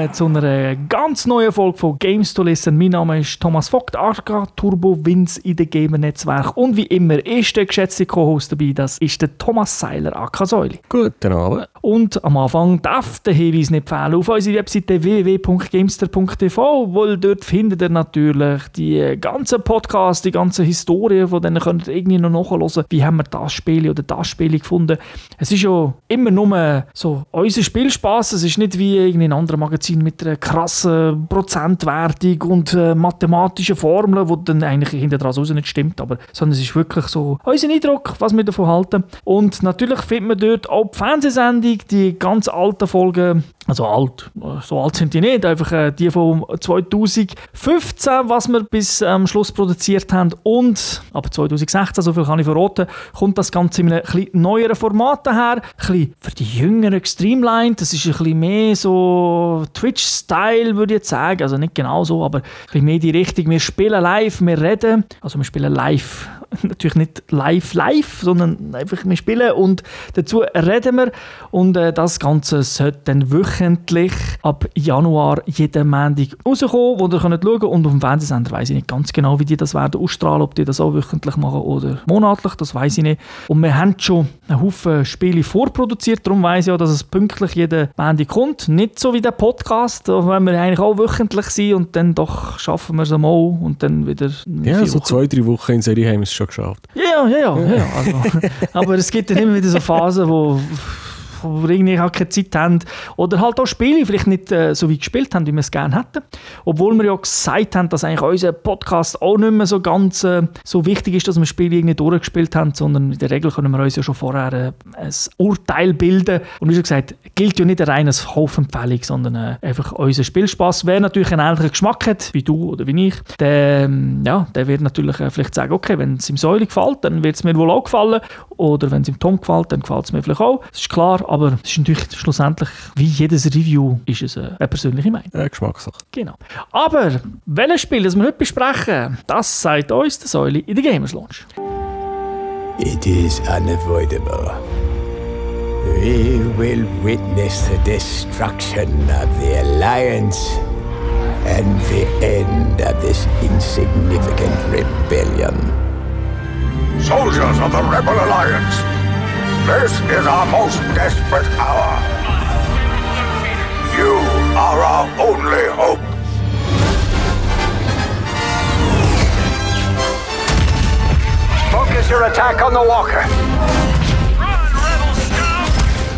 willkommen zu einer ganz neuen Folge von Games to Listen. Mein Name ist Thomas Vogt, Arga Turbo Wins in dem Gamer-Netzwerk. Und wie immer ist der geschätzte Co-Host dabei, das ist der Thomas Seiler, AK Säuli. Guten Abend. Und am Anfang darf der Hinweis nicht fehlen auf unsere Webseite www.gamester.tv, weil dort findet ihr natürlich die ganzen Podcasts, die ganze Historie, von denen könnt ihr irgendwie noch nachhören, wie haben wir das Spiel oder das Spiel gefunden. Es ist ja immer nur so unser Spielspaß, es ist nicht wie in anderen Magazinen mit einer krassen Prozentwertung und äh, mathematischen Formeln, die dann eigentlich hinter dran nicht stimmt, aber sondern es ist wirklich so unser Eindruck, was wir davon halten. Und natürlich findet man dort auch die Fernsehsendung, die ganz alten Folgen, also alt, so alt sind die nicht, einfach äh, die von 2015, was wir bis am ähm, Schluss produziert haben. Und aber 2016, so viel kann ich verraten, kommt das Ganze in einem etwas neueren Format daher, ein für die Jüngeren gestreamlined, das ist ein bisschen mehr so Twitch-Style, würde ich jetzt sagen, also nicht genau so, aber ein bisschen mehr die Richtung, wir spielen live, wir reden, also wir spielen live natürlich nicht live live, sondern einfach wir spielen und dazu reden wir. Und äh, das Ganze sollte dann wöchentlich ab Januar jeden Montag rauskommen, wo ihr könnt schauen. Und auf dem Fernsehsender weiß ich nicht ganz genau, wie die das werden ausstrahlen, ob die das auch wöchentlich machen oder monatlich, das weiß ich nicht. Und wir haben schon einen Haufen Spiele vorproduziert, darum weiß ich auch, dass es pünktlich jeden Montag kommt, nicht so wie der Podcast, wenn wir eigentlich auch wöchentlich sind und dann doch schaffen wir es einmal und dann wieder Ja, so zwei, drei Wochen in Serie haben wir es schon geschafft. Ja, ja, ja. ja. Also, aber es gibt dann immer wieder so Phasen, wo wir irgendwie auch keine Zeit haben. Oder halt auch Spiele vielleicht nicht äh, so wie gespielt haben, wie wir es gerne hätten. Obwohl wir ja gesagt haben, dass eigentlich unser Podcast auch nicht mehr so ganz äh, so wichtig ist, dass wir Spiele irgendwie durchgespielt haben, sondern in der Regel können wir uns ja schon vorher äh, ein Urteil bilden. Und wie schon gesagt, gilt ja nicht eine reine Kaufempfehlung, sondern äh, einfach unser Spielspaß. Wer natürlich einen ähnlichen Geschmack hat, wie du oder wie ich, der, ähm, ja, der wird natürlich äh, vielleicht sagen, okay, wenn es ihm Säule gefällt, dann wird es mir wohl auch gefallen. Oder wenn es ihm Tom gefällt, dann gefällt es mir vielleicht auch. Das ist klar, aber es ist natürlich schlussendlich, wie jedes Review, ist es eine persönliche Meinung. Äh, Geschmackssache. Genau. Aber welches Spiel, das wir heute besprechen, das sagt uns der Säule in der Gamers Launch. It is unavoidable. We will witness the destruction of the Alliance and the end of this insignificant rebellion. Soldiers of the Rebel Alliance, this is our most desperate hour. You are our only hope. Focus your attack on the walker.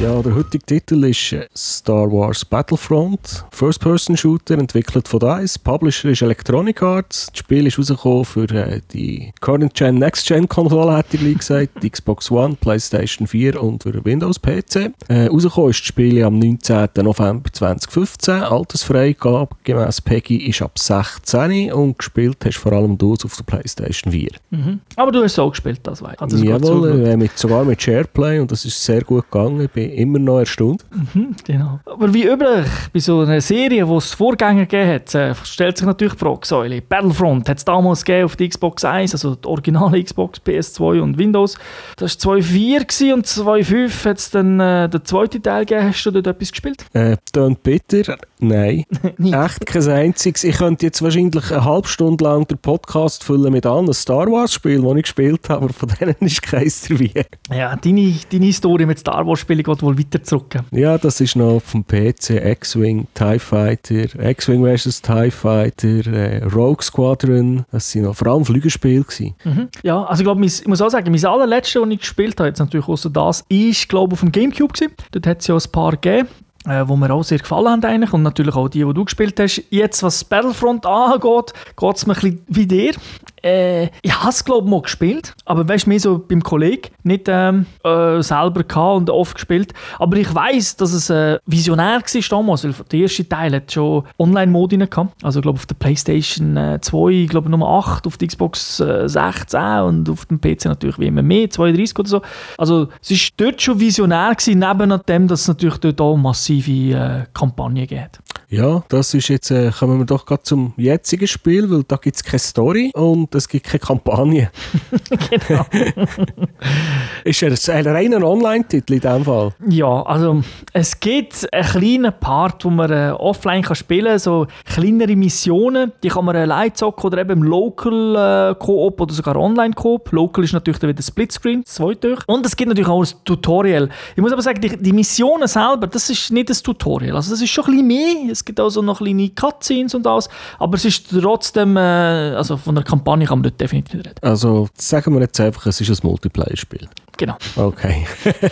Ja, der heutige Titel ist äh, Star Wars Battlefront. First-Person-Shooter, entwickelt von DICE. Publisher ist Electronic Arts. Das Spiel ist rausgekommen für äh, die Current-Gen, Next-Gen-Konsole, hätte ich gesagt. Xbox One, PlayStation 4 und für Windows-PC. Äh, rausgekommen ist das Spiel am 19. November 2015. Altersfreigabe gemäß PEGI ist ab 16 und gespielt hast vor allem du auf der PlayStation 4. Mhm. Aber du hast auch gespielt, das weiß ich. Jawohl, äh, mit, sogar mit SharePlay und das ist sehr gut gegangen. Ich bin immer noch erstaunt. Mhm, genau. Aber wie üblich, bei so einer Serie, wo es Vorgänger gegeben hat, äh, stellt sich natürlich die Frage, Säule. Battlefront hat es damals gegeben auf der Xbox 1, also die originale Xbox, PS2 und Windows. Das war 2.4 und 2.5 hat es dann äh, den zweiten Teil gegeben. Hast du dort etwas gespielt? Äh, tönt bitter. Nein. Echt kein einziges. Ich könnte jetzt wahrscheinlich eine halbe Stunde lang den Podcast füllen mit anderen Star Wars Spielen, die ich gespielt habe, aber von denen ist keins dabei. Ja, deine, deine Story mit Star Wars Spielen wohl weiter zurück. Ja, das ist noch vom PC, X-Wing, TIE Fighter, X-Wing vs. TIE Fighter, äh, Rogue Squadron, das waren noch vor allem Flügelspiele. Mhm. Ja, also ich glaube, ich muss auch sagen, mein allerletztes, das ich gespielt habe, jetzt natürlich außer das, ist glaube auf dem Gamecube gewesen. Dort hat es ja ein paar gegeben äh, wo mir auch sehr gefallen haben eigentlich und natürlich auch die, die du gespielt hast. Jetzt, was Battlefront angeht, geht es mir ein bisschen wie dir. Äh, ich habe es, glaube ich, mal gespielt, aber weißt du, mehr so beim Kollegen, nicht ähm, äh, selber gehabt und oft gespielt. Aber ich weiß, dass es äh, visionär war damals, weil der erste Teil hat schon Online-Modi gehabt. Also, ich glaube, auf der PlayStation äh, 2, ich glaube, Nummer 8, auf der Xbox äh, 16 und auf dem PC natürlich wie immer mehr, 32 oder so. Also, es war dort schon visionär gewesen, neben dem, dass es natürlich dort auch massive äh, Kampagnen gibt. Ja, das ist jetzt, äh, kommen wir doch gerade zum jetzigen Spiel, weil da gibt es keine Story und es gibt keine Kampagne. genau. Ist er ein reiner Online-Titel in dem Fall? Ja, also es gibt einen kleinen Part, wo man äh, offline kann spielen kann, so kleinere Missionen, die kann man allein zocken oder eben im Local äh, Coop oder sogar Online Coop. Local ist natürlich dann wieder Splitscreen, zwei durch. Und es gibt natürlich auch ein Tutorial. Ich muss aber sagen, die, die Missionen selber, das ist nicht das Tutorial. Also das ist schon ein bisschen mehr. Es gibt also noch kleine Cutscenes und alles, aber es ist trotzdem, äh, also von der Kampagne kann man dort definitiv nicht reden. Also sagen wir jetzt einfach, es ist ein Multiplayer-Spiel. Genau. Okay.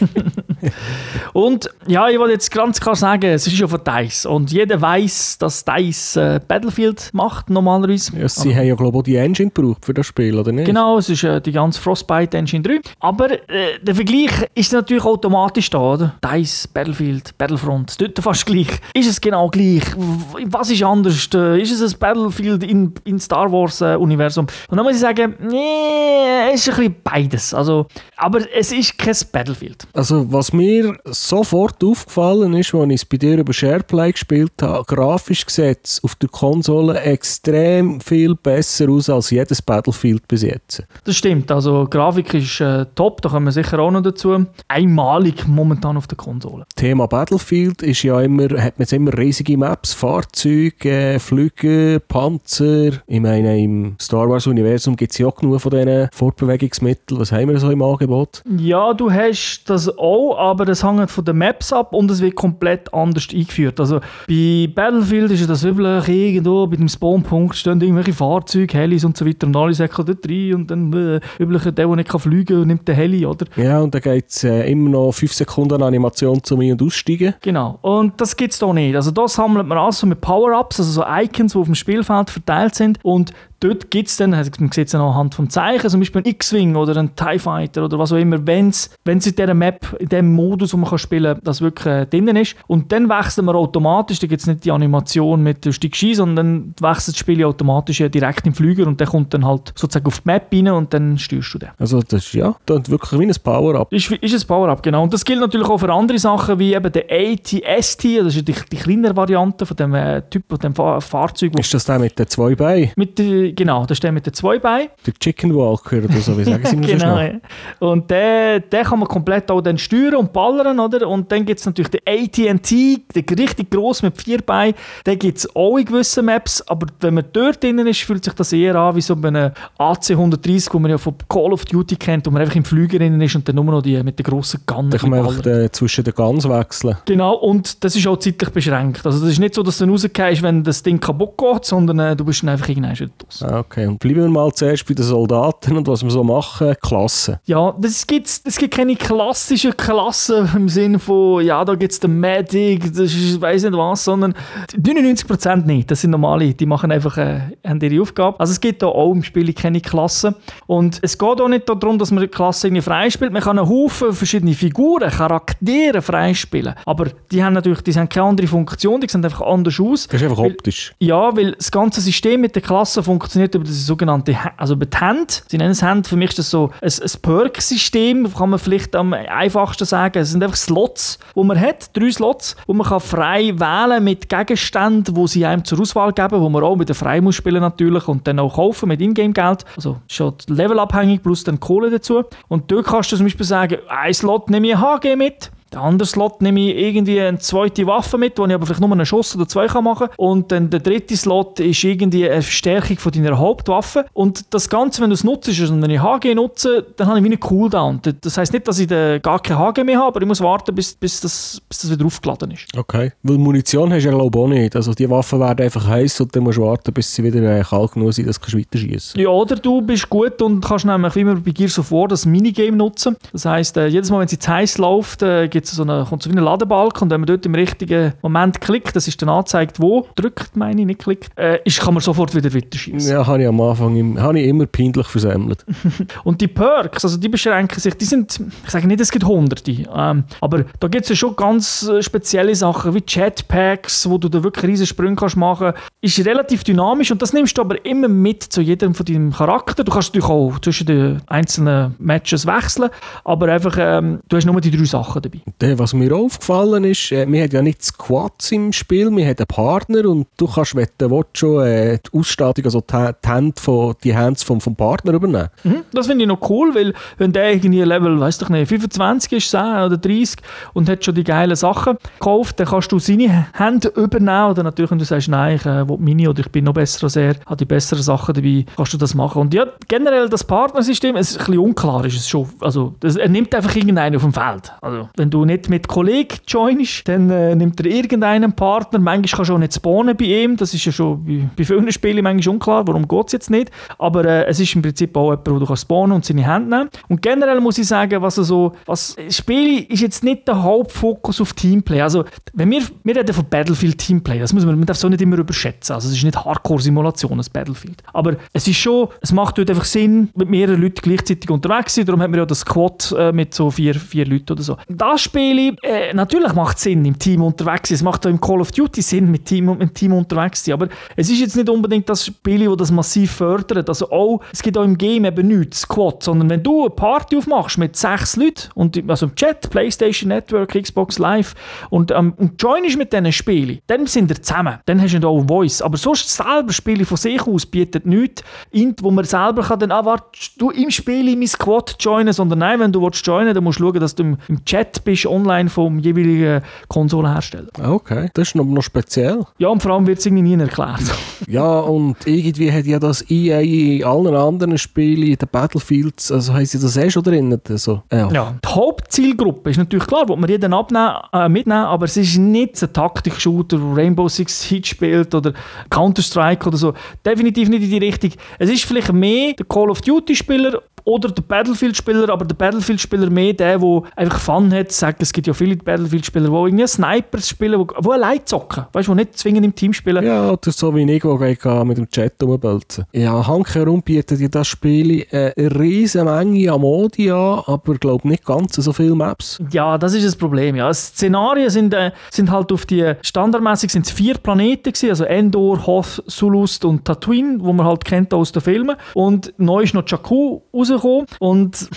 Und ja, ich wollte jetzt ganz klar sagen, es ist ja von DICE und jeder weiß, dass DICE äh, Battlefield macht normalerweise. Ja, sie haben ja glaube ich auch die Engine gebraucht für das Spiel, oder nicht? Genau, es ist äh, die ganze Frostbite Engine 3. Aber äh, der Vergleich ist natürlich automatisch da, oder? DICE, Battlefield, Battlefront, es tut fast gleich. Ist es genau gleich? W- Was ist anders? Äh, Ist es ein Battlefield in, in Star Wars äh? Und dann muss ich sagen, nee, es ist ein bisschen beides. Also, aber es ist kein Battlefield. Also was mir sofort aufgefallen ist, als ich es bei dir über SharePlay gespielt habe, grafisch es auf der Konsole extrem viel besser aus als jedes Battlefield bis jetzt. Das stimmt, also Grafik ist äh, top, da kommen wir sicher auch noch dazu. Einmalig momentan auf der Konsole. Thema Battlefield ist ja immer, hat man jetzt immer riesige Maps, Fahrzeuge, äh, Flüge, Panzer. Ich meine, im Star Wars Universum gibt es ja auch genug von diesen Fortbewegungsmitteln. Was haben wir so im Angebot? Ja, du hast das auch, aber das hängt von den Maps ab und es wird komplett anders eingeführt. Also bei Battlefield ist ja das üblich, irgendwo bei dem Spawnpunkt stehen irgendwelche Fahrzeuge, Helis und so weiter und alle säckeln dort rein und dann äh, übliche, der, der nicht kann fliegen kann, nimmt den Heli, oder? Ja, und da geht es äh, immer noch 5 Sekunden Animation zum Ein- und Aussteigen. Genau. Und das gibt es hier nicht. Also da sammelt man alles so mit Power-Ups, also so Icons, die auf dem Spielfeld verteilt sind. Und dort gibt es dann, also man sieht es dann anhand vom Zeichen, zum Beispiel ein X-Wing oder ein TIE Fighter oder was auch immer, wenn es in dieser Map, in dem Modus, wo man kann spielen kann, das wirklich äh, drin ist. Und dann wechseln wir automatisch, da gibt es nicht die Animation mit du steigst ein, sondern dann wechselt das Spiel automatisch äh, direkt im Flüger und der kommt dann halt sozusagen auf die Map rein und dann steuerst du den. Also das ist ja das ist wirklich wie ein Power-Up. Ist, ist ein Power-Up, genau. Und das gilt natürlich auch für andere Sachen, wie eben der ATST, das ist die, die kleinere Variante von dem äh, Typ, von dem Fa Fahrzeug. Ist das der mit den zwei Beinen? Mit, der- genau, da steht mit den zwei Beinen. Der Chicken Walker oder so, wie sagen sie mir genau. das ja. Und den, den kann man komplett auch dann steuern und ballern, oder? Und dann gibt es natürlich den AT&T, der richtig gross mit vier Beinen. Den gibt es auch in gewissen Maps, aber wenn man dort drin ist, fühlt sich das eher an wie so bei einem AC-130, wo man ja von Call of Duty kennt, wo man einfach im Flüger drin ist und dann nur noch die mit den grossen Gunnen Da kann man einfach äh, zwischen den Guns wechseln. Genau, und das ist auch zeitlich beschränkt. Also das ist nicht so, dass du dann rausgehst, wenn das Ding kaputt geht, sondern äh, du bist dann einfach irgendwann wieder draus. Ah, okay. Und bleiben wir mal zuerst bei den Soldaten und was wir so machen. Klasse. Ja, das es gibt keine klassischen Klassen im Sinne von, ja, da gibt es den Medic, das ist weiß nicht was, sondern 99% nicht. Das sind normale, die machen einfach äh, haben ihre Aufgabe. Also es gibt da auch im Spiel keine Klassen. Und es geht auch nicht darum, dass man die Klasse irgendwie freispielt. Man kann einen Haufen verschiedene Figuren, Charaktere freispielen. Aber die haben natürlich die haben keine andere Funktion, die sehen einfach anders aus. Das ist einfach Weil- optisch. Ja, weil das ganze System mit den Klassen funktioniert über das sogenannte, also über die Hand. Sie nennen es Hand, für mich ist das so ein, ein Perk-System, kann man vielleicht am einfachsten sagen. Es sind einfach Slots, wo man hat, drei Slots, wo man kann frei wählen mit Gegenständen, wo sie einem zur Auswahl geben, wo man auch mit der frei muss spielen natürlich und dann auch kaufen mit Ingame-Geld. Also schon levelabhängig plus dann Kohle dazu. Und dort kannst du zum Beispiel sagen, ein Slot nehme ich HG mit, der andere Slot nehme ich irgendwie eine zweite Waffe mit, wo ich aber vielleicht nur einen Schuss oder zwei kann machen kann. Und dann der dritte Slot ist irgendwie eine Verstärkung von deiner Hauptwaffe. Und das Ganze, wenn du es nutzt, also wenn ich HG nutze, dann habe ich wie einen Cooldown. Das heisst nicht, dass ich gar kein HG mehr habe, aber ich muss warten, bis, bis, das, bis das wieder aufgeladen ist. Okay. Weil Munition hast du ja glaube ich auch nicht. Also die Waffen werden einfach heiß und dann musst du warten, bis sie wieder äh, kalt genug sind, dass du weiter schießen Ja, oder du bist gut und kannst nämlich wie immer bei Gears of War das Minigame nutzen. Das heisst, äh, jedes Mal, wenn es jetzt heiß läuft, äh, gibt's so eine, kommt so wie ein Ladebalken und wenn man dort im richtigen Moment klickt, das ist dann angezeigt, wo, drückt, meine ich, nicht klickt, äh, ist, kann man sofort wieder weiter schießen. Ja, habe ich am Anfang habe ich immer peinlich versammelt. Und die Perks, also die beschränken sich, die sind, ich sage nicht, es gibt hunderte, ähm, aber da gibt es ja schon ganz äh, spezielle Sachen wie Jetpacks, wo du da wirklich riesige Sprünge kannst machen Ist relativ dynamisch und das nimmst du aber immer mit zu jedem von deinem Charakter. Du kannst natürlich auch zwischen den einzelnen Matches wechseln, aber einfach, ähm, du hast nur die drei Sachen dabei. Was mir aufgefallen ist, äh, wir haben ja nicht Squads im Spiel, wir haben einen Partner und du kannst, wenn du willst, schon äh, die Ausstattung, also die Hände von, die Hands vom, vom Partner übernehmen. Mhm, das finde ich noch cool, weil wenn der irgendwie Level, weiß doch nicht, 25 ist, 10 oder 30 und hat schon die geilen Sachen gekauft, dann kannst du seine Hände übernehmen oder natürlich, wenn du sagst, nein, ich äh, will meine oder ich bin noch besser als er, habe die besseren Sachen dabei, kannst du das machen. Und ja, generell das Partnersystem, es ist ein bisschen unklar, ist es schon. Also, das, er nimmt einfach irgendeinen auf dem Feld. Also, wenn du nicht mit Kollegen joinst, dann äh, nimmt er irgendeinen Partner. Manchmal kannst du auch nicht spawnen bei ihm. Das ist ja schon bei, bei vielen Spielen manchmal unklar, warum geht es jetzt nicht. Aber äh, es ist im Prinzip auch jemand, wo du kannst spawnen und seine Hände nehmen. Und generell muss ich sagen, was so, was Spiele ist jetzt nicht der Hauptfokus auf Teamplay. Also, wenn wir, wir reden von Battlefield Teamplay, das muss man, man darf so nicht immer überschätzen. Also, es ist nicht Hardcore-Simulation, das Battlefield. Aber es ist schon, es macht dort einfach Sinn, mit mehreren Leuten gleichzeitig unterwegs zu sein. Darum haben wir ja das Squad äh, mit so vier, vier Leuten oder so. Das Spiel, äh, natürlich macht es Sinn, im Team unterwegs zu sein. Es macht auch im Call of Duty Sinn, mit Team, mit Team unterwegs zu sein. Aber es ist jetzt nicht unbedingt das Spiel, das das massiv fördert. Also auch, es gibt auch im Game eben nichts, Squad, sondern wenn du eine Party aufmachst mit sechs Leuten, und, also im Chat, Playstation Network, Xbox Live, und, ähm, und joinst mit diesen Spielen, dann sind wir zusammen. Dann hast du auch Voice. Aber sonst selber Spiele von sich aus bietet nichts, wo man selber kann dann, ah, warte, du im Spiel in mein Squad joinen, sondern nein, wenn du willst joinen, dann musst du schauen, dass du im, im Chat bist, online vom jeweiligen Konsolenhersteller. Okay, das ist noch, noch speziell. Ja, und vor allem wird es irgendwie nie erklärt. ja, und irgendwie hat ja das EA in allen anderen Spielen, in den Battlefields, also haben sie das eh schon drin. Also, ja. ja. die Hauptzielgruppe ist natürlich klar, wo man jeden abnehmen, äh, mitnehmen, aber es ist nicht ein Taktik-Shooter, Rainbow Six Siege spielt oder Counter-Strike oder so. Definitiv nicht in die Richtung. Es ist vielleicht mehr der Call of Duty-Spieler oder der Battlefield-Spieler, aber der Battlefield-Spieler mehr der, der einfach Fun hat. Sagt, es gibt ja viele Battlefield-Spieler, die irgendwie Snipers spielen, die, die allein zocken, weißt du, die nicht zwingend im Team spielen. Ja, oder so wie ich, der mit dem Chat rumbölzen. Ja, herum bietet dir das Spiel eine riesige Menge an Modi an, aber glaube nicht ganz so viele Maps. Ja, das ist das Problem. Ja. Szenarien sind, äh, sind halt auf die, standardmäßig sind es vier Planeten gewesen, also Endor, Hoth, Sulust und Tatooine, wo man halt kennt aus den Filmen. Und neu ist noch Jakku rausgekommen rausgekommen. Und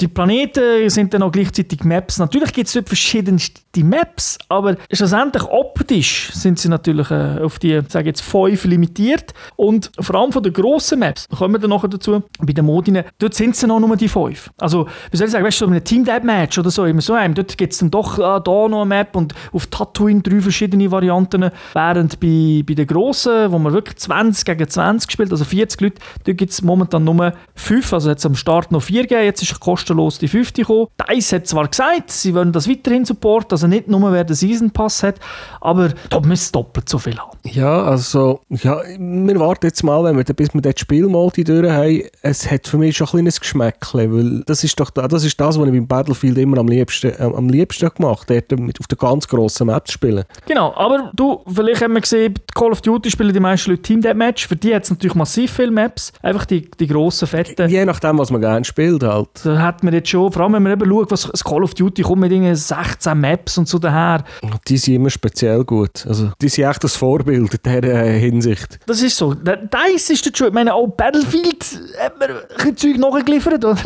die Planeten sind dann auch gleichzeitig Maps. Natürlich gibt es dort verschiedenste Maps, aber schlussendlich optisch sind sie natürlich äh, auf die, sage jetzt, fünf limitiert. Und vor allem von den grossen Maps, kommen wir dann nachher dazu, bei den Modinen, dort sind sie noch nur die fünf. Also, wie soll ich sagen, weißt du, so einem Team Match oder so, immer so einem, dort gibt es dann doch äh, da noch eine Map und auf Tatooine drei verschiedene Varianten, während bei, bei den grossen, wo man wirklich 20 gegen 20 spielt, also 40 Leute, dort gibt es momentan nur fünf, also jetzt am Start noch vier gegeben, jetzt ist kostenlos die fünfte gekommen. DICE hat zwar gesagt, sie wollen das weiterhin supporten, also nicht nur wer den Season Pass hat, aber da müssen es doppelt so viel haben. Ja, also, ja, wir warten jetzt mal, wenn wir, bis wir den Spielmodi durch haben. Es hat für mich schon ein kleines Geschmäckchen, weil das ist doch das, ist das was ich beim Battlefield immer am liebsten, äh, am liebsten gemacht habe, mit auf der ganz grossen Map zu spielen. Genau, aber du, vielleicht haben wir gesehen, Call of Duty spielen die meisten Leute Team Deathmatch, für die hat es natürlich massiv viele Maps, einfach die, die grossen, fetten. Je nachdem, was man gerne spielt halt. Da hat man jetzt schon, vor allem wenn man eben schaut, was das Call of Duty kommt mit 16 Maps und so daher. Die sind immer speziell gut. Also, die sind echt das Vorbild in dieser Hinsicht. Das ist so. Das ist der schon. Ich meine, auch Battlefield hat man ein Zeug nachgeliefert, oder?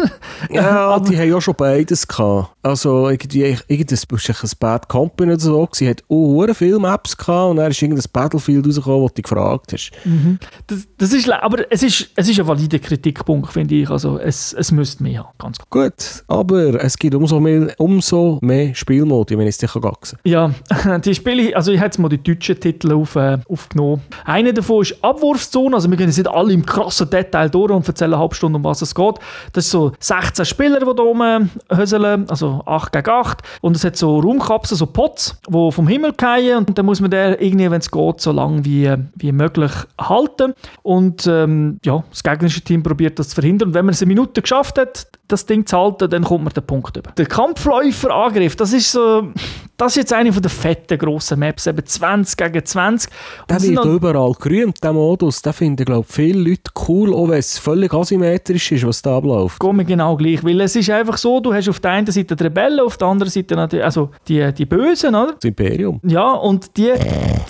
Ja, die haben ja schon beides gehabt. Also, irgendwie, irgendein, ein Bad Company oder so, sie hat auch viele Maps gehabt und dann ist irgendein Battlefield rausgekommen, wo du gefragt hast. Mhm. Das, das ist, aber es ist, es ist ein valider Kritikpunkt, finde ich. Also, es, es müsste mehr ganz klar. Gut, aber es gibt umso mehr, umso mehr Spielmodi, wenn ich es dir gaxen Ja, die Spiele, also ich habe jetzt mal die deutschen Titel auf, äh, aufgenommen. Einer davon ist Abwurfszone, also wir gehen jetzt nicht alle im krassen Detail durch und erzählen eine halbe Stunde, um was es geht. Das sind so 16 Spieler, die da rumhöseln, also 8 gegen 8. Und es hat so Raumkapseln, so Pots, die vom Himmel fallen und dann muss man den irgendwie, wenn es geht, so lange wie, wie möglich halten. Und ähm, ja, das gegnerische Team probiert das zu verhindern. Und wenn man es eine Minute geschafft hat, das Ding zu halten, dann kommt man den Punkt über. Der Kampfläuferangriff, das ist so das ist jetzt eine von den fetten grossen Maps, eben 20 gegen 20. Und Der wird überall gerühmt, der Modus. Den finden, glaube ich, viele Leute cool, auch wenn es völlig asymmetrisch ist, was da abläuft. geht mir genau gleich, weil es ist einfach so, du hast auf der einen Seite die Rebellen, auf der anderen Seite natürlich, also die, die Bösen, oder? Das Imperium. Ja, und die,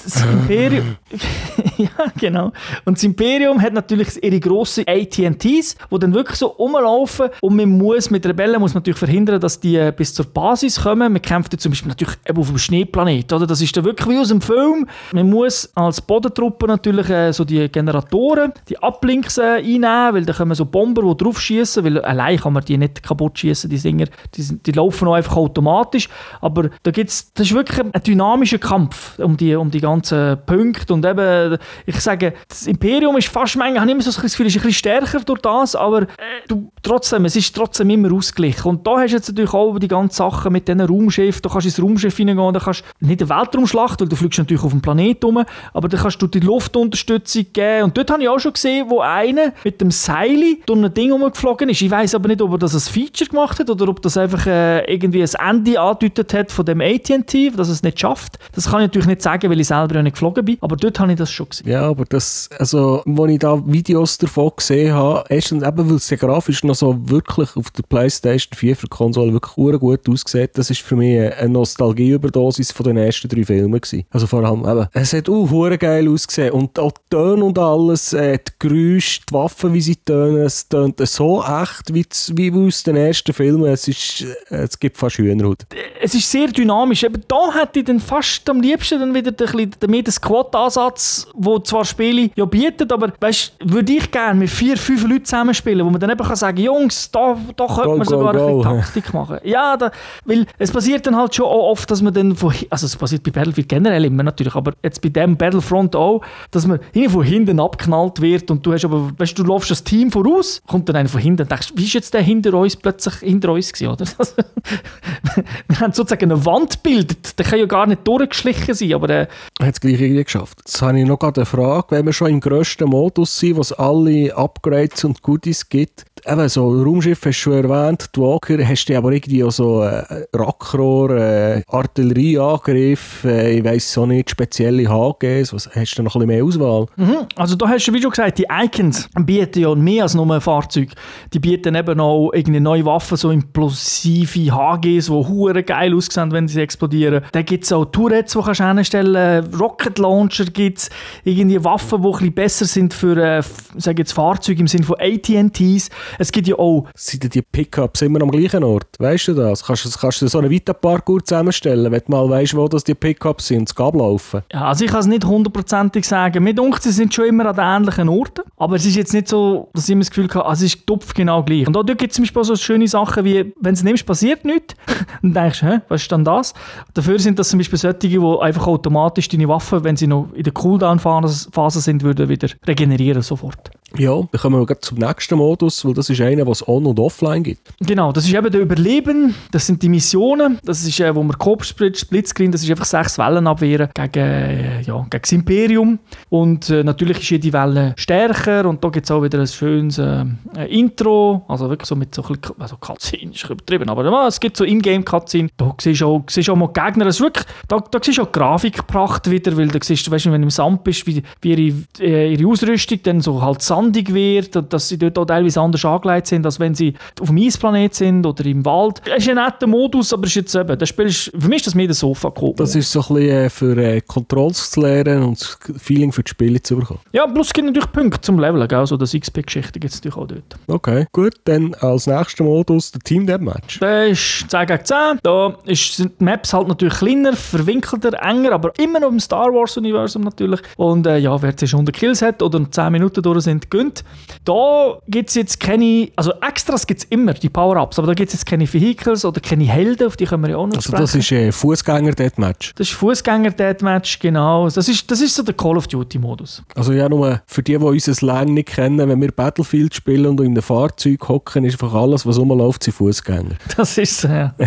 das Imperium, ja, genau. Und das Imperium hat natürlich ihre grossen AT&Ts, die dann wirklich so rumlaufen und man muss, mit Rebellen muss man natürlich verhindern, dass die äh, bis zur Basis kommen. Man kämpft zum Beispiel natürlich eben auf dem Schneeplanet, oder? Das ist dann wirklich wie aus dem Film. Man muss als Bodentruppe natürlich äh, so die Generatoren, die Uplinks äh, einnehmen, weil da kommen so Bomber, die drauf schießen, weil allein kann man die nicht kaputt schießen, die Dinger. Die, die laufen auch einfach automatisch. Aber da gibt's, das ist wirklich ein dynamischer Kampf um die, um die ganzen Punkte. Und eben, ich sage, das Imperium ist fast manchmal, habe ich immer so das Gefühl, ist ein bisschen stärker durch das, aber äh, du, trotzdem, es ist trotzdem immer ausgeglichen. Und da hast du jetzt natürlich auch die ganzen Sachen mit diesen Raumschiffen. Du kannst ins Raumschiff hineingehen, da kannst nicht eine Weltraumschlacht, weil du fliegst natürlich auf dem Planeten rum, aber da kannst du die Luftunterstützung geben. Und dort habe ich auch schon gesehen, wo einer mit dem Seil durch ein Ding rumgeflogen ist. Ich weiß aber nicht, ob er das als Feature gemacht hat oder ob das einfach äh, irgendwie ein Ende angedeutet hat von dem AT&T, dass es nicht schafft. Das kann ich natürlich nicht sagen, weil ich selber nicht geflogen bin, aber dort habe ich das schon gesehen. Ja, aber das, also, als ich da Videos davon gesehen habe, erstens eben, weil es ja grafisch noch so wirklich auf der PlayStation 4 für die Konsole wirklich gut aussieht, das ist für mich eine Nostalgieüberdosis von den ersten drei Filmen gewesen. Also vor allem eben, es hat auch geil ausgesehen und auch die Töne und alles, äh, die Geräusche, die Waffen, wie sie tönen, es tönt so echt wie, wie aus den ersten Filmen, es ist, äh, es gibt fast Hühnerhaut. es ist sehr dynamisch. Eben da hätte ich dann fast am liebsten dann wieder den, bisschen- den Squad-Ansatz, wo zwar Spiele ja bietet, aber weißt, würde ich gerne mit vier, fünf Leuten zusammenspielen, wo man dann eben kann sagen, Jungs, da, da könnte Go, man go, sogar ein go. bisschen Taktik machen. Ja, da, weil es passiert dann halt schon auch oft, dass man dann von, also es passiert bei Battlefield generell immer natürlich, aber jetzt bei dem Battlefront auch, dass man von hinten abknallt wird und du hast aber, weißt du, du läufst das Team voraus, kommt dann einer von hinten und denkst, wie ist jetzt der hinter uns plötzlich hinter uns gewesen, oder? wir haben sozusagen eine Wand gebildet, der kann ja gar nicht durchgeschlichen sein, aber äh, hat es gleich irgendwie geschafft. Jetzt habe ich noch gerade eine Frage, wenn wir schon im grössten Modus sind, wo es alle Upgrades und Goodies gibt. Eben so, Raumschiff hast du schon erwähnt, die Walker, hast du aber irgendwie auch so äh, Rackrohr, äh, Artillerieangriff, äh, ich weiss auch nicht, spezielle HGs, was, hast du noch ein bisschen mehr Auswahl? Mhm. Also da hast du, wie schon gesagt, die Icons bieten ja mehr als nur ein Fahrzeug. Die bieten eben auch irgendwie neue Waffen, so implosive HGs, die hure geil aussehen, wenn sie explodieren. Dann gibt es auch Turrets, die kannst du hinstellen Rocket Launcher gibt es, irgendwie Waffen, die ein bisschen besser sind für, äh, f- sag jetzt Fahrzeuge im Sinne von AT&Ts. Es gibt ja auch Sind die Pickups immer am gleichen Ort? Weißt du das? Kannst, du- kannst du so einen weiten Parkour zusammenstellen, wenn du mal weißt, wo das die Pickups sind, und ablaufen? Ja, also ich kann es nicht hundertprozentig sagen. Mir denkt, sie sind schon immer an den ähnlichen Orten. Aber es ist jetzt nicht so, dass ich immer das Gefühl habe, also es ist tupf genau gleich. Und auch dort gibt es zum Beispiel so schöne Sachen wie, wenn es nimmst, passiert nichts. Dann denkst du, was ist denn das? Dafür sind das zum Beispiel solche, die einfach automatisch deine Waffen, wenn sie noch in der Cooldown-Phase sind, würden wieder regenerieren sofort. Ja, dann kommen wir zum nächsten Modus, weil das ist einer, was on- und offline gibt. Genau, das ist eben der Überleben, das sind die Missionen, das ist, äh, wo man Coop Split- Splitscreen, das ist einfach sechs Wellen abwehren gegen, äh, ja, gegen das Imperium. Und äh, natürlich ist jede Welle stärker und da gibt es auch wieder ein schönes äh, äh, Intro, also wirklich so mit so ein bisschen, also Cutscene ist übertrieben, aber ja, es gibt so Ingame-Cutscene, da siehst du auch, siehst auch mal Gegner, ist wirklich, da, da siehst du auch Grafikpracht wieder, weil da siehst du, weißt, wenn du im Sand bist, wie, wie ihre, äh, ihre Ausrüstung dann so halt sandig wird und dass sie dort auch teilweise anders angelegt sind, als wenn sie auf dem Eisplanet sind oder im Wald. Es ist ein netter Modus, aber es ist jetzt eben, das Spiel ist, für mich ist das mehr der sofa -Koop. Das ist so ein bisschen äh, für äh, Controls zu lernen und das Feeling für die Spiele zu bekommen. Ja, plus es gibt natürlich Punkte zum Leveln, gell? so das XP-Geschichte gibt es natürlich auch dort. Okay, gut. Dann als nächster Modus der Team Deathmatch. Da ist 10 gegen 10. Da ist, sind die Maps halt natürlich kleiner, verwinkelter, enger, aber immer noch im Star Wars-Universum natürlich. Und äh, ja, wer jetzt 100 Kills hat oder 10 Minuten durch sind, gönnt. Da gibt es jetzt keine, also Extras gibt es immer, die Power-Ups, aber da gibt es jetzt keine Vehicles oder keine Helden, auf die können wir ja auch noch Also sprechen. das ist äh, Fußgänger-Deathmatch. das ist Fußgänger-Deathmatch, genau. Das ist, das ist so der Call of Duty-Modus. Also ja, nur für die, die unser Slang nicht kennen, wenn wir Battlefield spielen und in einem Fahrzeug hocken, ist einfach alles, was rumläuft, sind Fußgänger. Das ist so, ja.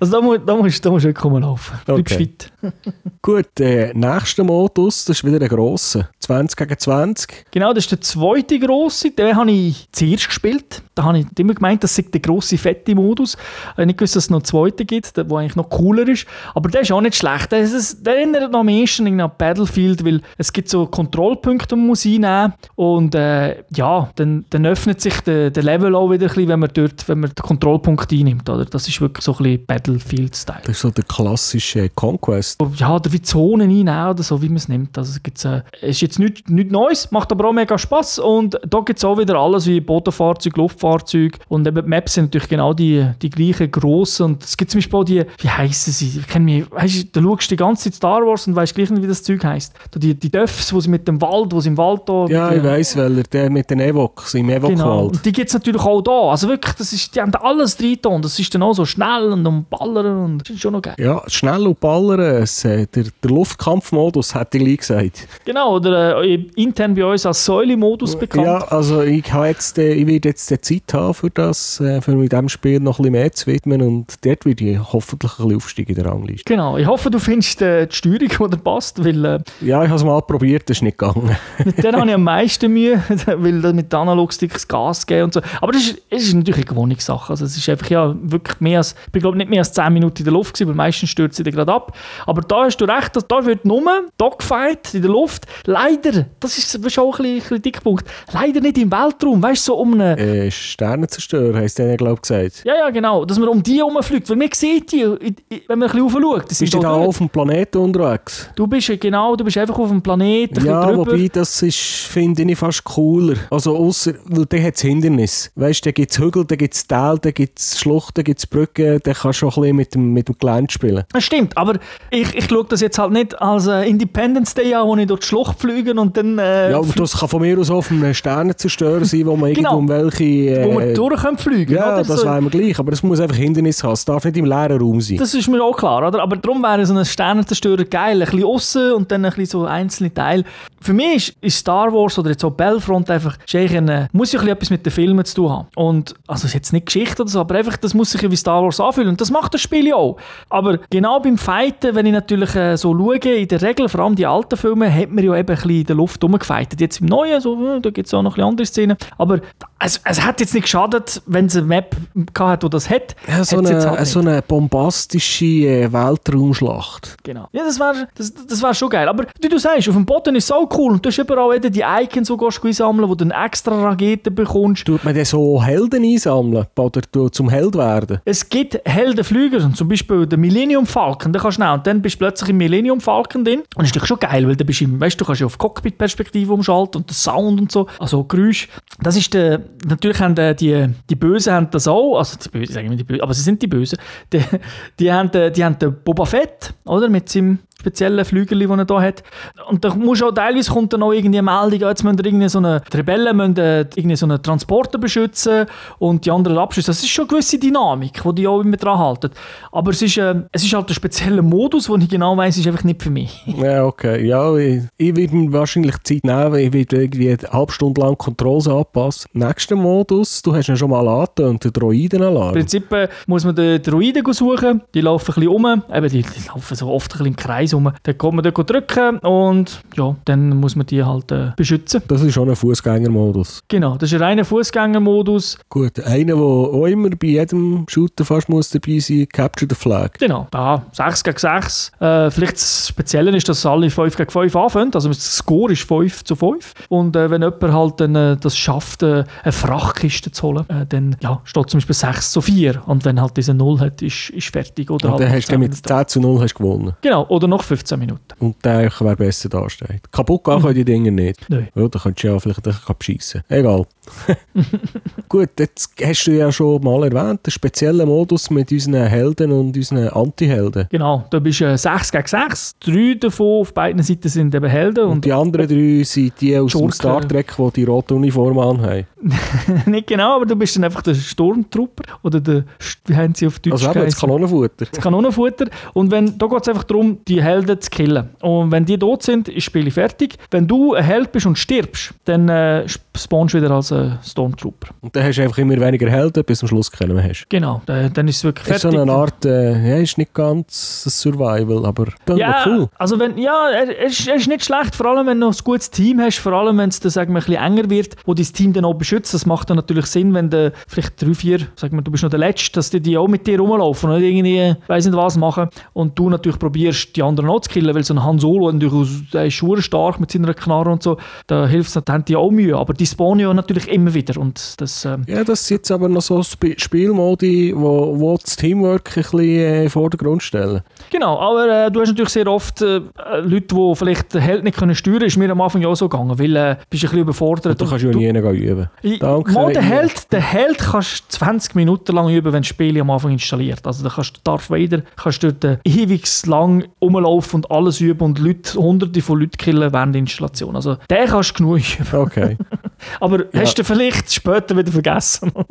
also da, mu da, musst, da musst du wirklich rumlaufen. Bleibst Okay. fit. Gut, der nächste Modus, das ist wieder ein grosser. 20 gegen 2020. Genau, das ist der zweite grosse. Den habe ich zuerst gespielt. Da habe ich immer gemeint, das sei der grosse, fette Modus. Ich habe nicht gewusst, dass es noch einen zweiten gibt, der eigentlich noch cooler ist. Aber der ist auch nicht schlecht. Der, ist, der erinnert noch am irgendwie an Battlefield, weil es gibt so Kontrollpunkte, die man muss einnehmen Und äh, ja, dann, dann öffnet sich der, der Level auch wieder ein bisschen, wenn man dort, wenn man den Kontrollpunkt einnimmt. Oder? Das ist wirklich so ein bisschen Battlefield-Style. Das ist so der klassische Conquest. Ja, oder wie Zonen einnehmen oder so, wie man es nimmt. Also es äh, es ist jetzt nichts nicht Neues, macht aber auch mega Spaß und da gibt es auch wieder alles wie Bodenfahrzeug, Luftfahrzeug und eben die Maps sind natürlich genau die, die gleichen grossen und es gibt zum Beispiel auch die, wie heissen sie, ich kenn mich, weißt du, du schaust die ganze Zeit Star Wars und weißt gleich nicht, wie das Zeug heisst. Da die, die Dörfs, wo sie mit dem Wald, wo sie im Wald da... Ja, ich weiss, weil der mit den Evox, im Genau, Evoc-Wald. und die gibt es natürlich auch da. Also wirklich, das ist, die haben da alles drin und das ist dann auch so schnell und um Ballern und das ist schon noch geil. Ja, schnell und ballern, es, der, der Luftkampfmodus, hätte ich gleich gesagt. Genau, oder äh, intern bei uns als Säule-Modus bekannt. Ja, also ich, habe jetzt, äh, ich werde jetzt die Zeit haben für das, äh, für mit dem Spiel noch ein bisschen mehr zu widmen und dort werde ich hoffentlich ein bisschen aufsteigen in der Rangliste. Genau, ich hoffe, du findest äh, die Steuerung, die passt, weil äh, Ja, ich habe es mal probiert, das ist nicht gegangen. mit der habe ich am meisten Mühe, weil mit Analogsticks Gas geben und so. Aber das ist, es ist natürlich eine Gewohnungssache. Also es ist einfach ja wirklich mehr als, ich glaube nicht mehr als 10 Minuten in der Luft gewesen, weil meistens stürzt sie dann gerade ab. Aber da hast du recht, da wird nur Dogfight in der Luft. Leider, das ist, das ist auch ein bisschen, Dickpunkt, leider nicht im Weltraum, weißt du, so um eine äh, Sternenzerstörer, heisst der, glaube ich, gesagt. Ja, ja, genau. Dass man um die herumfliegt. Weil man sieht die, wenn man ein bisschen raufschaut. Bist du da auf dem Planeten unterwegs? Du bist, äh, genau, du bist einfach auf dem Planeten, Ja, drüber. wobei, das ist, finde ich, fast cooler. Also, ausser, weil der hat Hindernis. Weißt du, da gibt es Hügel, da gibt es Täler, da gibt es Schluchten, da gibt es Brücken, da kannst du auch ein bisschen mit dem, mit dem Gelände spielen. Das stimmt, aber ich, ich schaue das jetzt halt nicht als äh, Independence Day an, wo ich durch die Schlucht fliege und dann... Äh, Ja, aber das kann von mir aus auf einem Sternenzerstörer sein, wo man Genau. irgendwo um welche... wo man Äh, durch können fliegen ja, oder? das so. wäre mir gleich, aber es muss einfach Hindernis haben. Es darf nicht im leeren Raum sein. Das ist mir auch klar, oder? Aber darum wäre so ein Sternenzerstörer geil. Ein bisschen aussen und dann ein bisschen so einzelne Teile. Für mich ist, Star Wars oder jetzt auch Battlefront einfach, ist eine, muss ja ein bisschen etwas mit den Filmen zu tun haben. Und, also ist jetzt nicht Geschichte oder so, aber einfach, das muss sich ja wie Star Wars anfühlen. Und das macht das Spiel ja auch. Aber genau beim Fighten, wenn ich natürlich äh, so schaue, in der Regel, vor allem die alten Filme, hat man ja eben ein bisschen in der Luft rumgefightet. Jetzt im Neuen, so, äh, da gibt es auch noch ein andere Szenen. Aber es, es hat jetzt nicht geschadet, wenn es eine Map gehabt hat, die das hat. Ja, so eine, halt so eine bombastische äh, Weltraumschlacht. Genau. Ja, das wäre das, das wär schon geil. Aber wie du sagst, auf dem Boden ist es auch cool. Und du hast überall eben die Icons, die du einsammeln, wo du dann extra Raketen bekommst. Tut man dann so Helden einsammeln oder du zum Held werden? Es gibt Heldenflüger, zum Beispiel den Millennium Falcon, den kannst du nehmen. Und dann bist du plötzlich im Millennium Falcon drin. Und das ist natürlich schon geil, weil du bist im, weißt, du kannst ja auf Cockpit-Perspektive umschalten und den Sound und so, also Geräusch. Das ist der, natürlich haben die, die, die Bösen haben das auch, also die Bösen, sagen wir die Bösen, aber sie sind die Bösen. Die, die haben, den- die haben den Boba Fett, oder, mit seinem speziellen Flügel, den er hier hat. Und da muss auch teilweise kommt dann auch irgendwie eine Meldung, ja, jetzt müssen irgendwie so eine, die Rebellen müssen äh, irgendwie so einen Transporter beschützen und die anderen abschießen. Das ist schon eine gewisse Dynamik, die die auch immer dran halten. Aber es ist, äh, es ist halt ein spezieller Modus, den ich genau weiss, ist einfach nicht für mich. Ja, okay. Ja, ich, ich werde mir wahrscheinlich Zeit nehmen, ich werde irgendwie eine halbe Stunde lang Controls anpassen. Nächster Modus, du hast ihn schon mal angetönt, den Im Droidenalarm. Prinzip äh, muss man den Droiden suchen, die laufen ein bisschen um, eben, die, die laufen so oft ein bisschen im Kreis um. Dann kann man dort drücken und ja, dann muss man die halt äh, beschützen. Das ist schon ein Fußgängermodus. Genau, das ist ein reiner Fußgängermodus. Gut, einer, der auch immer bei jedem Shooter fast muss dabei sein Capture the Flag. Genau, ja, 6 gegen 6. Äh, vielleicht das Spezielle ist, dass alle 5 gegen 5 anfangen. Also das Score ist 5 zu 5. Und äh, wenn jemand halt dann, äh, das schafft, äh, eine Frachtkiste zu holen, äh, dann ja, steht zum Beispiel 6 zu 4. Und wenn halt diese 0 hat, ist, ist fertig. Oder Und halt dann hast du 10 mit Minuten. 10 zu 0 hast gewonnen. Genau, oder noch 15 Minuten. Und der wer besser dasteht. Kaputt gehen können die Dinger nicht. Nein. Ja, da könntest du ja vielleicht ein bisschen beschissen. Egal. Gut, jetzt hast du ja schon mal erwähnt, den speziellen Modus mit unseren Helden und unseren Anti-Helden. Genau, da bist du äh, 6 gegen 6. Drei davon auf beiden Seiten sind eben Helden. Und Und die anderen drei sind die aus dem Schurken. Star Trek, die die rote Uniform anhaben. nicht genau, aber du bist dann einfach der Sturmtrooper. Oder der, wie haben sie auf Deutsch Also eben das? Kanonenfutter. das Kanonenfutter. Und wenn, da geht es einfach darum, die Helden zu killen. Und wenn die tot sind, ist das Spiel fertig. Wenn du ein Held bist und stirbst, dann äh, spawnst du wieder als äh, Stormtrooper. Und dann hast du einfach immer weniger Helden, bis du am Schluss keinen mehr hast. Genau, da- dann ist es wirklich Ist so fertig. eine Art, äh, ja, ist nicht ganz ein Survival, aber dann ja, cool. also wenn, ja, er, ist, ist nicht schlecht, vor allem wenn du ein gutes Team hast, vor allem wenn es dann, sagen wir, ein bisschen enger wird, wo dein Team dann auch beschützt. Das macht dann natürlich Sinn, wenn du vielleicht drei, vier, sagen wir, du bist noch der Letzte, dass die, die auch mit dir rumlaufen und nicht irgendwie, weiss nicht was machen und du natürlich probierst, die anderen auch zu killen, weil so ein Han Solo, natürlich, der ist schwer stark mit seiner Knarre und so, da hilft es, die auch Mühe, aber die spawnen ja natürlich immer wieder und das, ähm, Ja, das sind jetzt aber noch so Sp Spielmodi, wo, wo das Teamwork ein bisschen äh, in den Vordergrund stellen. Genau, aber äh, du hast natürlich sehr oft äh, Leute, die vielleicht den Held nicht können steuern können. Ist mir am Anfang ja auch so gegangen, weil äh, bist ein bisschen überfordert. Du kannst ja Und nie gehen üben. Ich- Danke, Mal den. Held, den Held kannst du 20 Minuten lang üben, wenn das Spiel am Anfang installiert. Also da kannst du Darth Vader kannst du dort äh, ewig lang rumlaufen und alles üben und Leute, hunderte von Leuten killen während der Installation. Also den kannst du genug üben. Okay. Aber hast du vielleicht später wieder vergessen.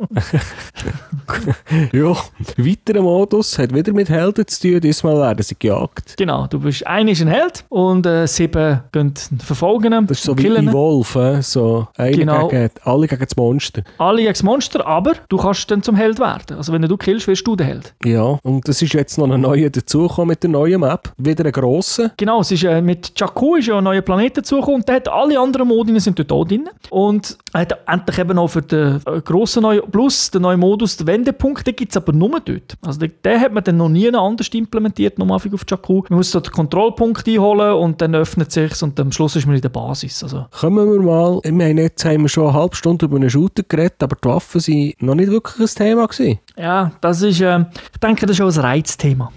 ja, weiterer Modus hat wieder mit Helden zu tun. Diesmal werden sie gejagt. genau, du bist, einer ist ein Held und äh, sieben gehen verfolgen ihn, Das ist so wie killen ihn. Evolve, äh, so einer Genau. gegen, alle gegen das Monster. Alle gegen das Monster, aber du kannst dann zum Held werden. Also wenn du killst, wirst du der Held. Ja, und es ist jetzt noch ein neuer dazugekommen mit der neuen Map. Wieder ein grosser. Genau, es ist, äh, mit Jakku ist ja ein neuer Planet dazugekommen und der hat alle anderen Modine sind dort auch drin. Und er hat endlich eben auch für den äh, grossen neuen, plus den neuen Modus, den Wendepunkt, den gibt es aber nur dort. Also den, den hat man dann noch nie anders implementiert, nur auf Jakku. Man muss dort den Kontrollpunkt einholen und dann öffnet sich und am Schluss ist man in der Basis. Also, Kommen wir mal, ich meine, jetzt haben wir schon eine halbe Stunde über einen Shooter geredet, aber die Waffen waren noch nicht wirklich ein Thema. Gewesen. Ja, das ist, äh, ich denke, das ist auch ein Reizthema.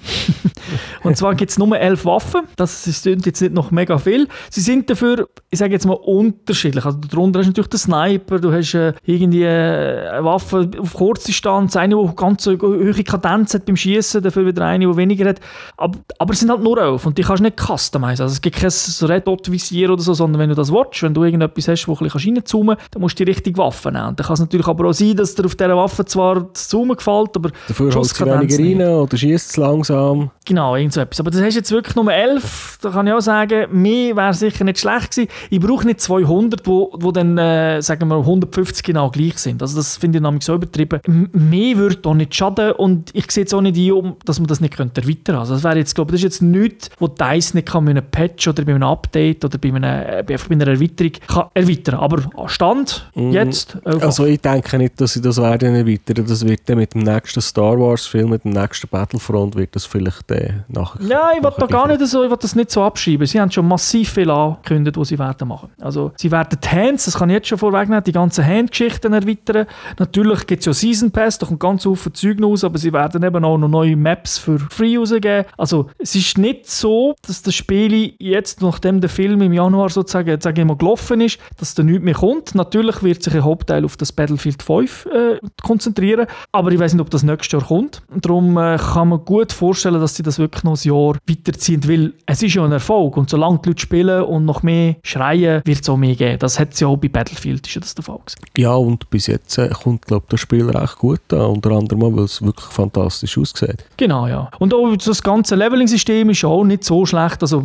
und zwar gibt es nur elf Waffen. Das sind jetzt nicht noch mega viel. Sie sind dafür, ich sage jetzt mal, unterschiedlich. Also darunter du natürlich den Sniper, du hast äh, irgendwie äh, eine Waffe auf Kurzdistanz, eine, die ganz hohe Kadenz hat beim Schießen, dafür wieder eine, die weniger hat. Aber, aber es sind halt nur elf und die kannst du nicht customizen. Also es gibt kein so Red Dot Visier oder so, sondern wenn du das willst, wenn du irgendetwas hast, wo du ein bisschen reinzoomen kannst, dann musst du die richtige Waffe nehmen. Und dann kann es natürlich aber auch sein, dass dir auf dieser Waffe zwar das Zoomen gefällt, aber Dafür sie Schusskadenz weniger nicht. rein oder schießt es langsam. Genau, irgend so etwas. Aber das hast jetzt wirklich nur 11. Da kann ich auch sagen, mehr wäre sicher nicht schlecht gewesen. Ich brauche nicht 200, wo, wo dann, äh, sagen wir, 150 genau gleich sind. Also das finde ich nämlich so übertrieben. M mehr würde auch nicht schaden und ich sehe jetzt auch nicht ein, dass man das nicht könnte erweitern könnte. Also das wäre jetzt, glaube ich, das ist jetzt nichts, wo DICE nicht kann mit einem Patch oder bei einem Update oder bei, einem, äh, bei einer Erweiterung kann erweitern. Aber Stand, jetzt, elf Also ich denke nicht, dass sie das werden erweitern. Das wird dann mit dem nächsten Star Wars Film, mit dem nächsten Battlefront, wird das vielleicht äh, nachher. Ja, ich will da gar nicht so, ich will das nicht so abschreiben. Sie haben schon massiv viel angekündigt, was sie werden machen. Also sie werden die Hands, das kann ich jetzt schon vorwegnehmen, die ganzen Handgeschichten erweitern. Natürlich gibt es ja Season Pass, da kommt ganz viel Zeug raus, aber sie werden eben auch noch neue Maps für Free rausgeben. Also es ist nicht so, dass das Spiel jetzt, nachdem der Film im Januar sozusagen, sage ich mal, gelaufen ist, dass da nichts mehr kommt. Natürlich wird sich ein Hauptteil auf das Battlefield 5 äh, konzentrieren, aber ich weiß nicht, ob das nächstes Jahr kommt. Darum äh, kann man gut vorstellen, dass sie das wirklich noch ein Jahr weiterziehen, weil es ist ja ein Erfolg und solange die Leute spielen und noch mehr schreien, wird es auch mehr geben. Das hat es ja auch bei Battlefield, ist ja das der Fall gewesen. Ja, und bis jetzt äh, kommt, glaube das Spiel recht gut an. Unter anderem, weil es wirklich fantastisch aussieht. Genau, ja. Und auch das ganze Leveling-System ist auch nicht so schlecht. Also,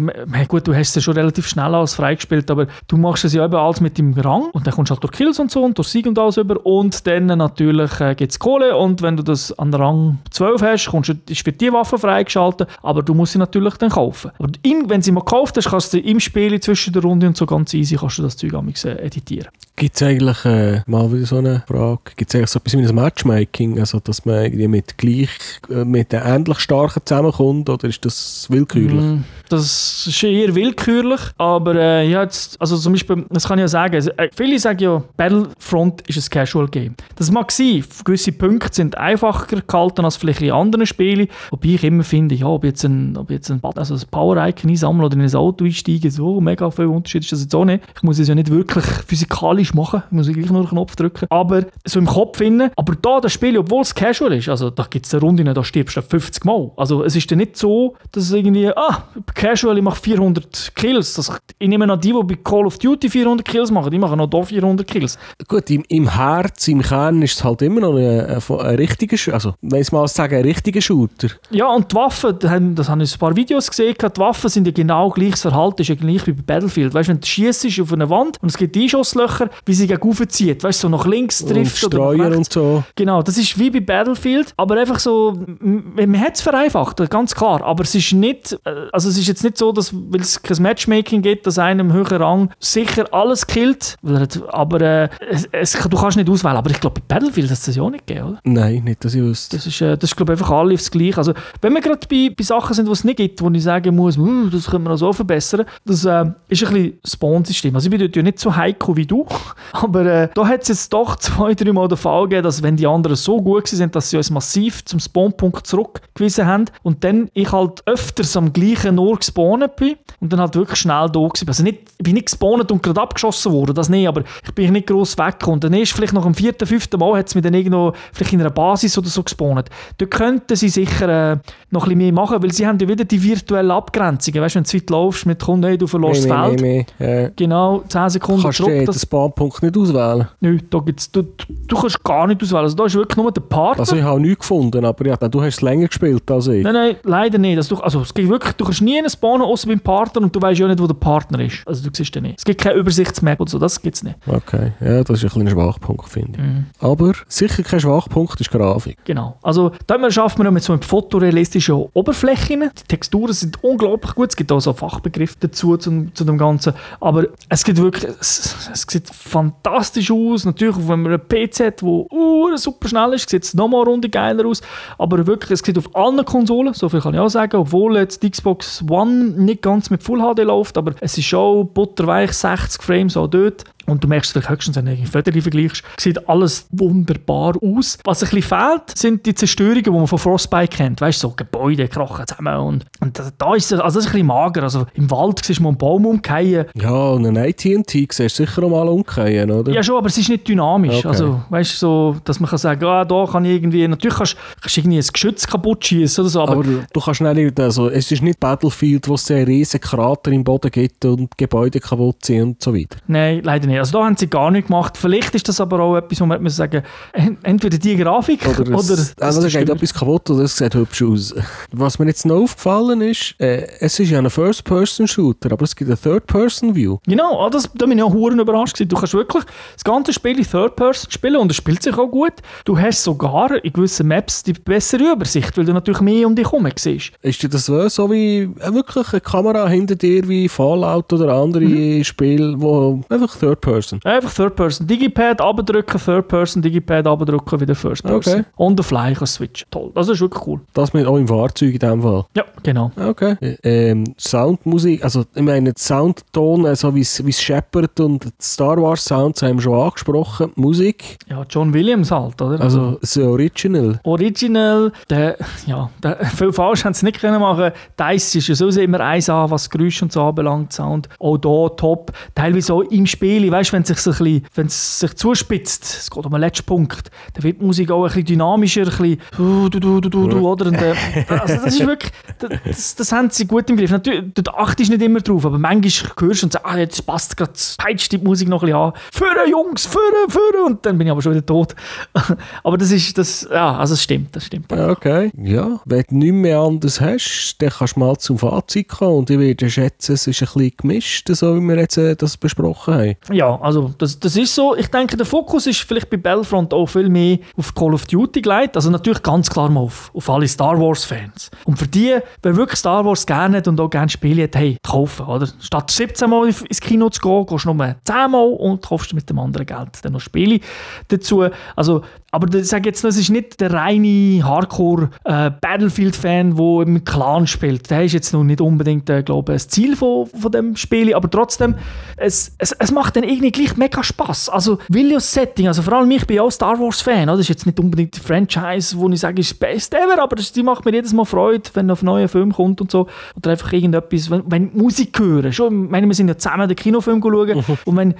gut, du hast es ja schon relativ schnell alles freigespielt, aber du machst es ja eben alles mit dem Rang und dann kommst du halt durch Kills und so und durch Sieg und alles über und dann natürlich äh, gibt es Kohle und wenn du das an Rang 12 hast, kommst du, ist für die Waffe freigeschaltet, aber du musst sie natürlich dann kaufen. Aber in, wenn sie mal gekauft hast, kannst du im Spiel zwischen der Runde und so ganz easy kannst du das Zeug amigs, äh, editieren. Gibt es eigentlich, äh, mal wieder so eine Frage, gibt es eigentlich so etwas wie ein Matchmaking, also dass man irgendwie mit gleich, äh, mit den ähnlich starken zusammenkommt, oder ist das willkürlich? Mm, Das ist eher willkürlich, aber äh, ja, jetzt, also zum Beispiel, das kann ich ja sagen, also, viele sagen ja, Battlefront ist ein Casual-Game. Das mag sein, gewisse Punkte sind einfacher gehalten als vielleicht in anderen Spielen, wobei ich immer finde, ja, ob jetzt ein, ob jetzt ein, also ein Power-Icon einsammeln oder in ein Auto einsteigen, so mega viel Unterschied ist das jetzt auch nicht. Ich muss es ja nicht wirklich physikalisch machen, ich muss gleich nur einen Knopf drücken, aber so im Kopf finden, aber da das Spiel, obwohl es Casual ist, also da gibt es eine Runde, da stirbst du 50 Mal. Also es ist dann nicht so, dass es irgendwie, ah, Casual, ich mache 400 Kills. Das, ich nehme an die, die bei Call of Duty 400 Kills machen, die machen noch da 400 Kills. Gut, im, im Herz, im Kern ist es halt immer noch ein, ein, ein richtiger, also, wenn ich mal sagen, ein richtiger Shooter. Ja, und die Waffen, die haben das habe ich ein paar Videos gesehen, die Waffen sind ja genau gleich, das Verhalten ist ja gleich wie bei Battlefield. Weißt du, wenn du schießt auf eine Wand und es gibt Einschusslöcher, wie sie gegen oben zieht, weißt du, so nach links Und trifft nach Streuer und so. Genau, das ist wie bei Battlefield, aber einfach so, man hat es vereinfacht, ganz klar, aber es ist nicht, äh, also es ist jetzt nicht so, dass, weil es kein Matchmaking gibt, dass einem im höheren Rang sicher alles killt, er aber äh, es, es, du kannst nicht auswählen, aber ich glaube bei Battlefield hat es das ja auch nicht gegeben, oder? Nein, nicht, dass ich wüsste. Das ist, äh, das ist glaube ich, einfach alle aufs Gleiche. Also, wenn wir gerade bei, bei Sachen sind, die es nicht gibt, wo ich sagen muss, «Hm, das können wir noch so verbessern, das äh, ist ein bisschen Spawn-System. Also, ich bin dort ja nicht so heiko wie du, aber äh, da hat es jetzt doch zwei, drei Mal den Fall gegeben, dass wenn die anderen so gut sind, dass sie uns massiv zum Spawnpunkt zurückgewiesen haben und dann ich halt öfters am gleichen Ort gespawnt bin und dann halt wirklich schnell da bin. Also nicht, ich bin nicht gespawnt und gerade abgeschossen worden, das nicht, aber ich bin nicht gross weggekommen. Und dann ist vielleicht nach dem vierten, fünften Mal hat es mich dann irgendwo vielleicht in einer Basis oder so gespawnt. Da könnten sie sicher äh, noch ein bisschen mehr machen, weil sie haben ja wieder die virtuellen Abgrenzungen. Weißt du, wenn du zu weit laufst mit Kunden, hey, du verlierst das Feld. mehr, mehr. Ja. Genau, 10 Sekunden Kannst zurück. den Das, Spawnpunkt nicht auswählen? nö, da gibt's, du, du, kannst gar nicht auswählen. Also da ist wirklich nur der Partner. Also ich habe nichts gefunden, aber ja, du hast es länger gespielt als ich. Nein, nein, leider nicht. Also, du, also es gibt wirklich, du kannst nie einen spawnen, außer beim Partner und du weißt ja nicht, wo der Partner ist. Also du siehst den nicht. Es gibt keine Übersichtsmap oder so, das gibt es nicht. Okay, ja, das ist ein kleiner Schwachpunkt, finde ich. Mhm. Aber sicher kein Schwachpunkt ist Grafik. Genau. Also da schafft man mit so einem fotorealistischen Oberflächen. Die Texturen sind unglaublich gut. Es gibt auch so Fachbegriffe dazu zu, zu dem Ganzen. Aber es gibt wirklich, es, es sieht fantastisch aus. Natürlich, wenn man einen PC der uh, super schnell ist, sieht es nochmal eine Runde geiler aus. Aber wirklich, es sieht auf allen Konsolen, so viel kann ich auch sagen, obwohl jetzt die Xbox One nicht ganz mit Full HD läuft, aber es ist schon butterweich 60 Frames auch dort. Und du merkst vielleicht höchstens, wenn du irgendwie Föderchen vergleichst, sieht alles wunderbar aus. Was ein bisschen fehlt, sind die Zerstörungen, die man von Frostbite kennt. Weißt du, so Gebäude krachen zusammen. Und, und da- ist es, also das ist ein bisschen mager. Also im Wald siehst du einen Baum umkehren. Ja, und ein AT&T siehst du sicher auch mal umkehren, oder? Ja, schon, aber es ist nicht dynamisch. Okay. Also, weißt du, so, dass man kann sagen, ah, da kann ich irgendwie, natürlich kannst kannst du irgendwie ein Geschütz kaputt schießen oder so, aber, aber du kannst nicht, also es ist nicht Battlefield, wo es einen riesen Krater im Boden gibt und Gebäude kaputt sind und so weiter. nein, leider nicht. Also da haben sie gar nicht gemacht. Vielleicht ist das aber auch etwas, wo man sagen, en- entweder die Grafik oder, Oder, es, das also, es geht etwas kaputt oder es sieht hübsch aus. Was mir jetzt noch aufgefallen ist, äh, es ist ja ein First-Person-Shooter, aber es gibt eine Third-Person-View. Genau, ah, das, da bin ich auch hure überrascht. gewesen. Du kannst wirklich das ganze Spiel in Third Person spielen und es spielt sich auch gut. Du hast sogar in gewissen Maps die bessere Übersicht, weil du natürlich mehr um dich herum siehst. Ist dir das so, so wie äh, wirklich eine Kamera hinter dir wie Fallout oder andere Mhm. Spiele, wo einfach Third-Person? Einfach Third Person. Digipad abdrücken, Third Person, Digipad abdrücken, wieder First Person. Okay. On the fly kannst du switchen. Toll. Das ist wirklich cool. Das mit auch im Fahrzeug in dem Fall. Ja, genau. Okay. Ähm, Soundmusik, also ich meine, Soundton, äh, so wie es wie es scheppert und Star Wars Sounds haben wir schon angesprochen. Musik, Ja, John Williams halt, oder? also das Original. Original, der, ja, der, viel falsch haben sie nicht können machen. Dice ist ja sowieso immer eins an, was Geräusche und so anbelangt, Sound. Auch da top. Teilweise auch im Spiel, weißt wenn es sich, so ein bisschen, wenn es sich zuspitzt, es geht um den letzten Punkt, dann wird die Musik auch ein bisschen dynamischer, ein bisschen du, du, du, du, du, du, oder? Und, äh, also das ist wirklich, das, das haben sie gut im Griff. Natürlich, du achtest nicht immer drauf, aber manchmal hörst du und sagst, ah, jetzt passt gerade, peitscht die Musik noch ein bisschen an. Führen, Jungs, führen, führen! Und dann bin ich aber schon wieder tot. aber das ist, das, ja, also es stimmt, das stimmt. Ja, Okay. Ja, wenn du nichts mehr anderes hast, dann kannst du mal zum Fazit kommen und ich würde schätzen, es ist ein bisschen gemischt, so wie wir jetzt äh, das besprochen haben. Ja, also das, das ist so. Ich denke, der Fokus ist vielleicht bei Battlefront auch viel mehr auf Call of Duty gelegt. Also natürlich ganz klar mal auf, auf alle Star Wars-Fans. Und für die, wer wirklich Star Wars gerne hat und auch gerne spielt, hey, kaufen, oder? Statt 17 Mal ins Kino zu gehen, gehst du nur 10 Mal und kaufst mit dem anderen Geld dann noch Spiele dazu. Also, aber ich sage jetzt, das ist nicht der reine Hardcore-Battlefield-Fan, der im Clan spielt. Der ist jetzt noch nicht unbedingt, äh, glaube ich, das Ziel von, von dem Spiel, aber trotzdem, es, es, es macht dann irgendwie gleich mega Spaß. Also, Williams Setting, also vor allem ich bin ja auch Star Wars-Fan, oder? das ist jetzt nicht unbedingt die Franchise, wo ich sage, ist das Best ever, aber das, die macht mir jedes Mal Freude, wenn auf neue Film kommt und so. Oder einfach irgendetwas, wenn, wenn Musik höre. Schon, ich meine, wir sind ja zusammen den Kinofilm schauen und wenn,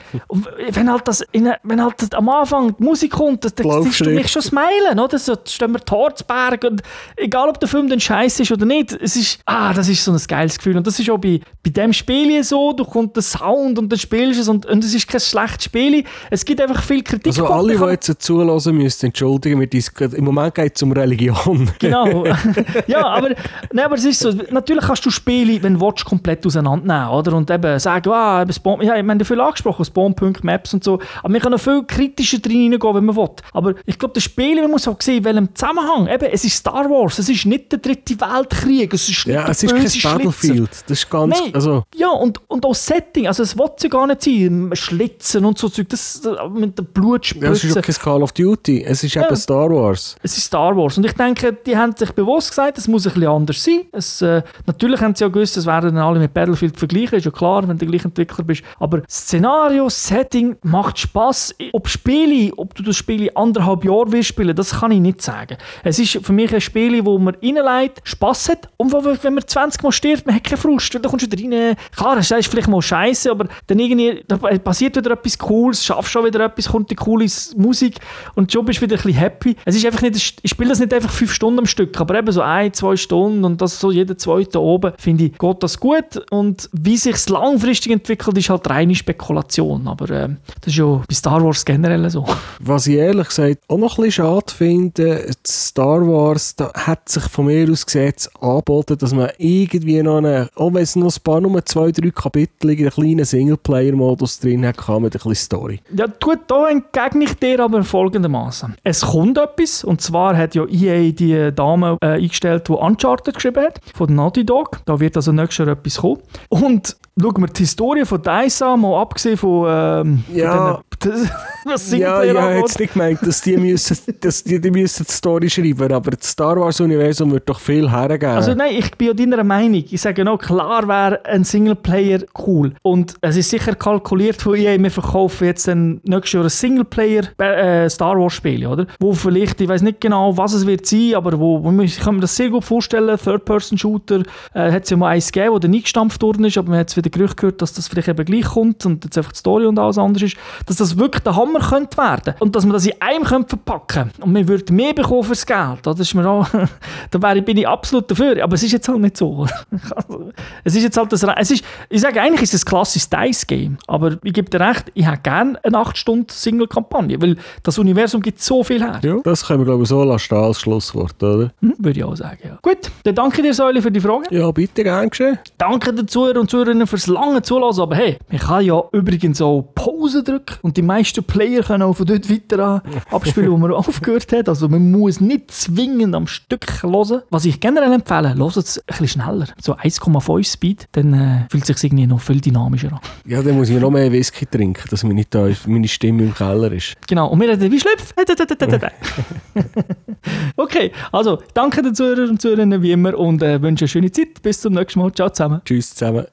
wenn halt das, in, wenn halt am Anfang die Musik kommt, Laufst ist du mich schon smilen, oder? So, stehen wir Torzberg und egal, ob der Film dann scheiße ist oder nicht, es ist, ah, das ist so ein geiles Gefühl und das ist auch bei, bei dem Spiel so, du kommt der Sound und dann spielst du es und, und es ist kein schlechtes Spiel. Es gibt einfach viel Kritik. Also alle, die jetzt zulassen müssen, entschuldigen, wir im Moment geht es um Religion. Genau. ja, aber, nein, aber es ist so, natürlich kannst du Spiele, wenn du willst, komplett auseinandernehmen, oder? Und eben sagen, ah, Spawn, ja, wir haben ja viel angesprochen, Spawnpunkt, Maps und so, aber wir können viel kritischer drin reingehen, wenn man will. Aber ich glaube, das Spiel, man muss auch sehen, in welchem Zusammenhang, eben, es ist Star Wars, es ist nicht der dritte Weltkrieg, es ist nicht Ja, es ist kein. Battlefield. Das ist ganz, Nein. also, Ja, und, und auch das Setting, also es will ja gar nicht sein, Schlitzen und so Zeug, das, das mit der ja, es ist auch kein Call of Duty. Es ist Ja. eben Star Wars. Es ist Star Wars. Und ich denke, die haben sich bewusst gesagt, es muss ein bisschen anders sein. Es, äh, natürlich haben sie ja gewusst, es werden dann alle mit Battlefield vergleichen, ist ja klar, wenn du der gleiche Entwickler bist. Aber Szenario, Setting macht Spaß. Ob Spiele, ob du das Spiel in anderthalb Jahre willst spielen, das kann ich nicht sagen. Es ist für mich ein Spiel, wo man reinlegt, Spaß hat und wo, wenn man 20 Mal stirbt, man hat keine Frust, weil da kommst du wieder rein. Klar, es ist vielleicht mal scheiße, aber dann irgendwie da passiert wieder etwas Cooles, schaffst schon wieder etwas, kommt die coole Musik und schon bist du wieder ein bisschen happy. Es ist einfach nicht, ich spiele das nicht einfach fünf Stunden am Stück, aber eben so ein, zwei Stunden und das so jeden zweiten oben, finde ich, geht das gut und wie sich es langfristig entwickelt, ist halt reine Spekulation, aber ähm, das ist ja bei Star Wars generell so. Was ich ehrlich gesagt auch noch ein bisschen schade finde, Star Wars, da hat sich von mir aus gesehen jetzt angeboten, dass man irgendwie noch eine, auch wenn es noch ein paar, nur zwei, drei Kapitel, einen kleinen Singleplayer-Modus drin hat, kann mit ein bisschen Story. Ja, gut, da entgegne ich dir aber folgendermaßen. Es kommt etwas, und zwar hat ja EA die Dame äh, eingestellt, die Uncharted geschrieben hat, von Naughty Dog. Da wird also nächstes Jahr etwas kommen. Und schauen wir die Historie von DICE an, mal abgesehen von, ähm, Ja. von den, was Ja, habe angeht. jetzt nicht gemeint, dass die, müssen, dass die, die müssen die Story schreiben, aber das Star Wars-Universum wird doch viel hergeben. Also nein, ich bin ja deiner Meinung. Ich sage noch, klar wäre ein Singleplayer cool. Und es ist sicher kalkuliert von EA, wir verkaufen jetzt dann nächstes Jahr ein Singleplayer äh, Star Wars Spiel, oder? Wo vielleicht, ich weiß nicht genau, was es wird sein, aber wo, wo ich kann mir das sehr gut vorstellen, Third-Person-Shooter, äh, hat es ja mal eins gegeben, wo dann nie gestampft worden ist, aber man hat wieder Gerücht gehört, dass das vielleicht eben gleich kommt und jetzt einfach die Story und alles anders ist, dass das wirklich der Hammer könnte werden und dass man das in einem könnte verpacken und man würde mehr bekommen fürs Geld. Das ist mir auch, da wäre, bin ich absolut dafür, aber es ist jetzt halt nicht so. Also, es ist jetzt halt das, es ist, ich sage eigentlich ist es ein klassisches Dice-Game, aber ich gebe dir recht, ich hätte gerne eine 8-Stunden-Single-Kampagne, weil das Universum gibt so viel her. ja, das können wir, glaube ich, so lassen als Schlusswort, oder? Hm, würde ich auch sagen, ja. Gut, dann danke dir, Säule, für die Frage. Ja, bitte, gern geschehen. Danke den Zuhörern und Zuhörerinnen fürs lange Zulassen. Aber hey, man kann ja übrigens auch Pause drücken und die meisten Player können auch von dort weiter an abspielen, wo man aufgehört hat. Also man muss nicht zwingend am Stück hören. Was ich generell empfehle, hört es ein bisschen schneller. So 1,5 Speed, dann äh, fühlt es sich irgendwie noch viel dynamischer an. Ja, dann muss ich noch mehr Whisky trinken, dass meine, da, meine Stimme im Keller ist. Genau, und wir reden wie schlüpft. okay, also danke den Zuhörern und Zuhörerinnen wie immer und äh, wünsche eine schöne Zeit. Bis zum nächsten Mal. Ciao zusammen. Tschüss zusammen.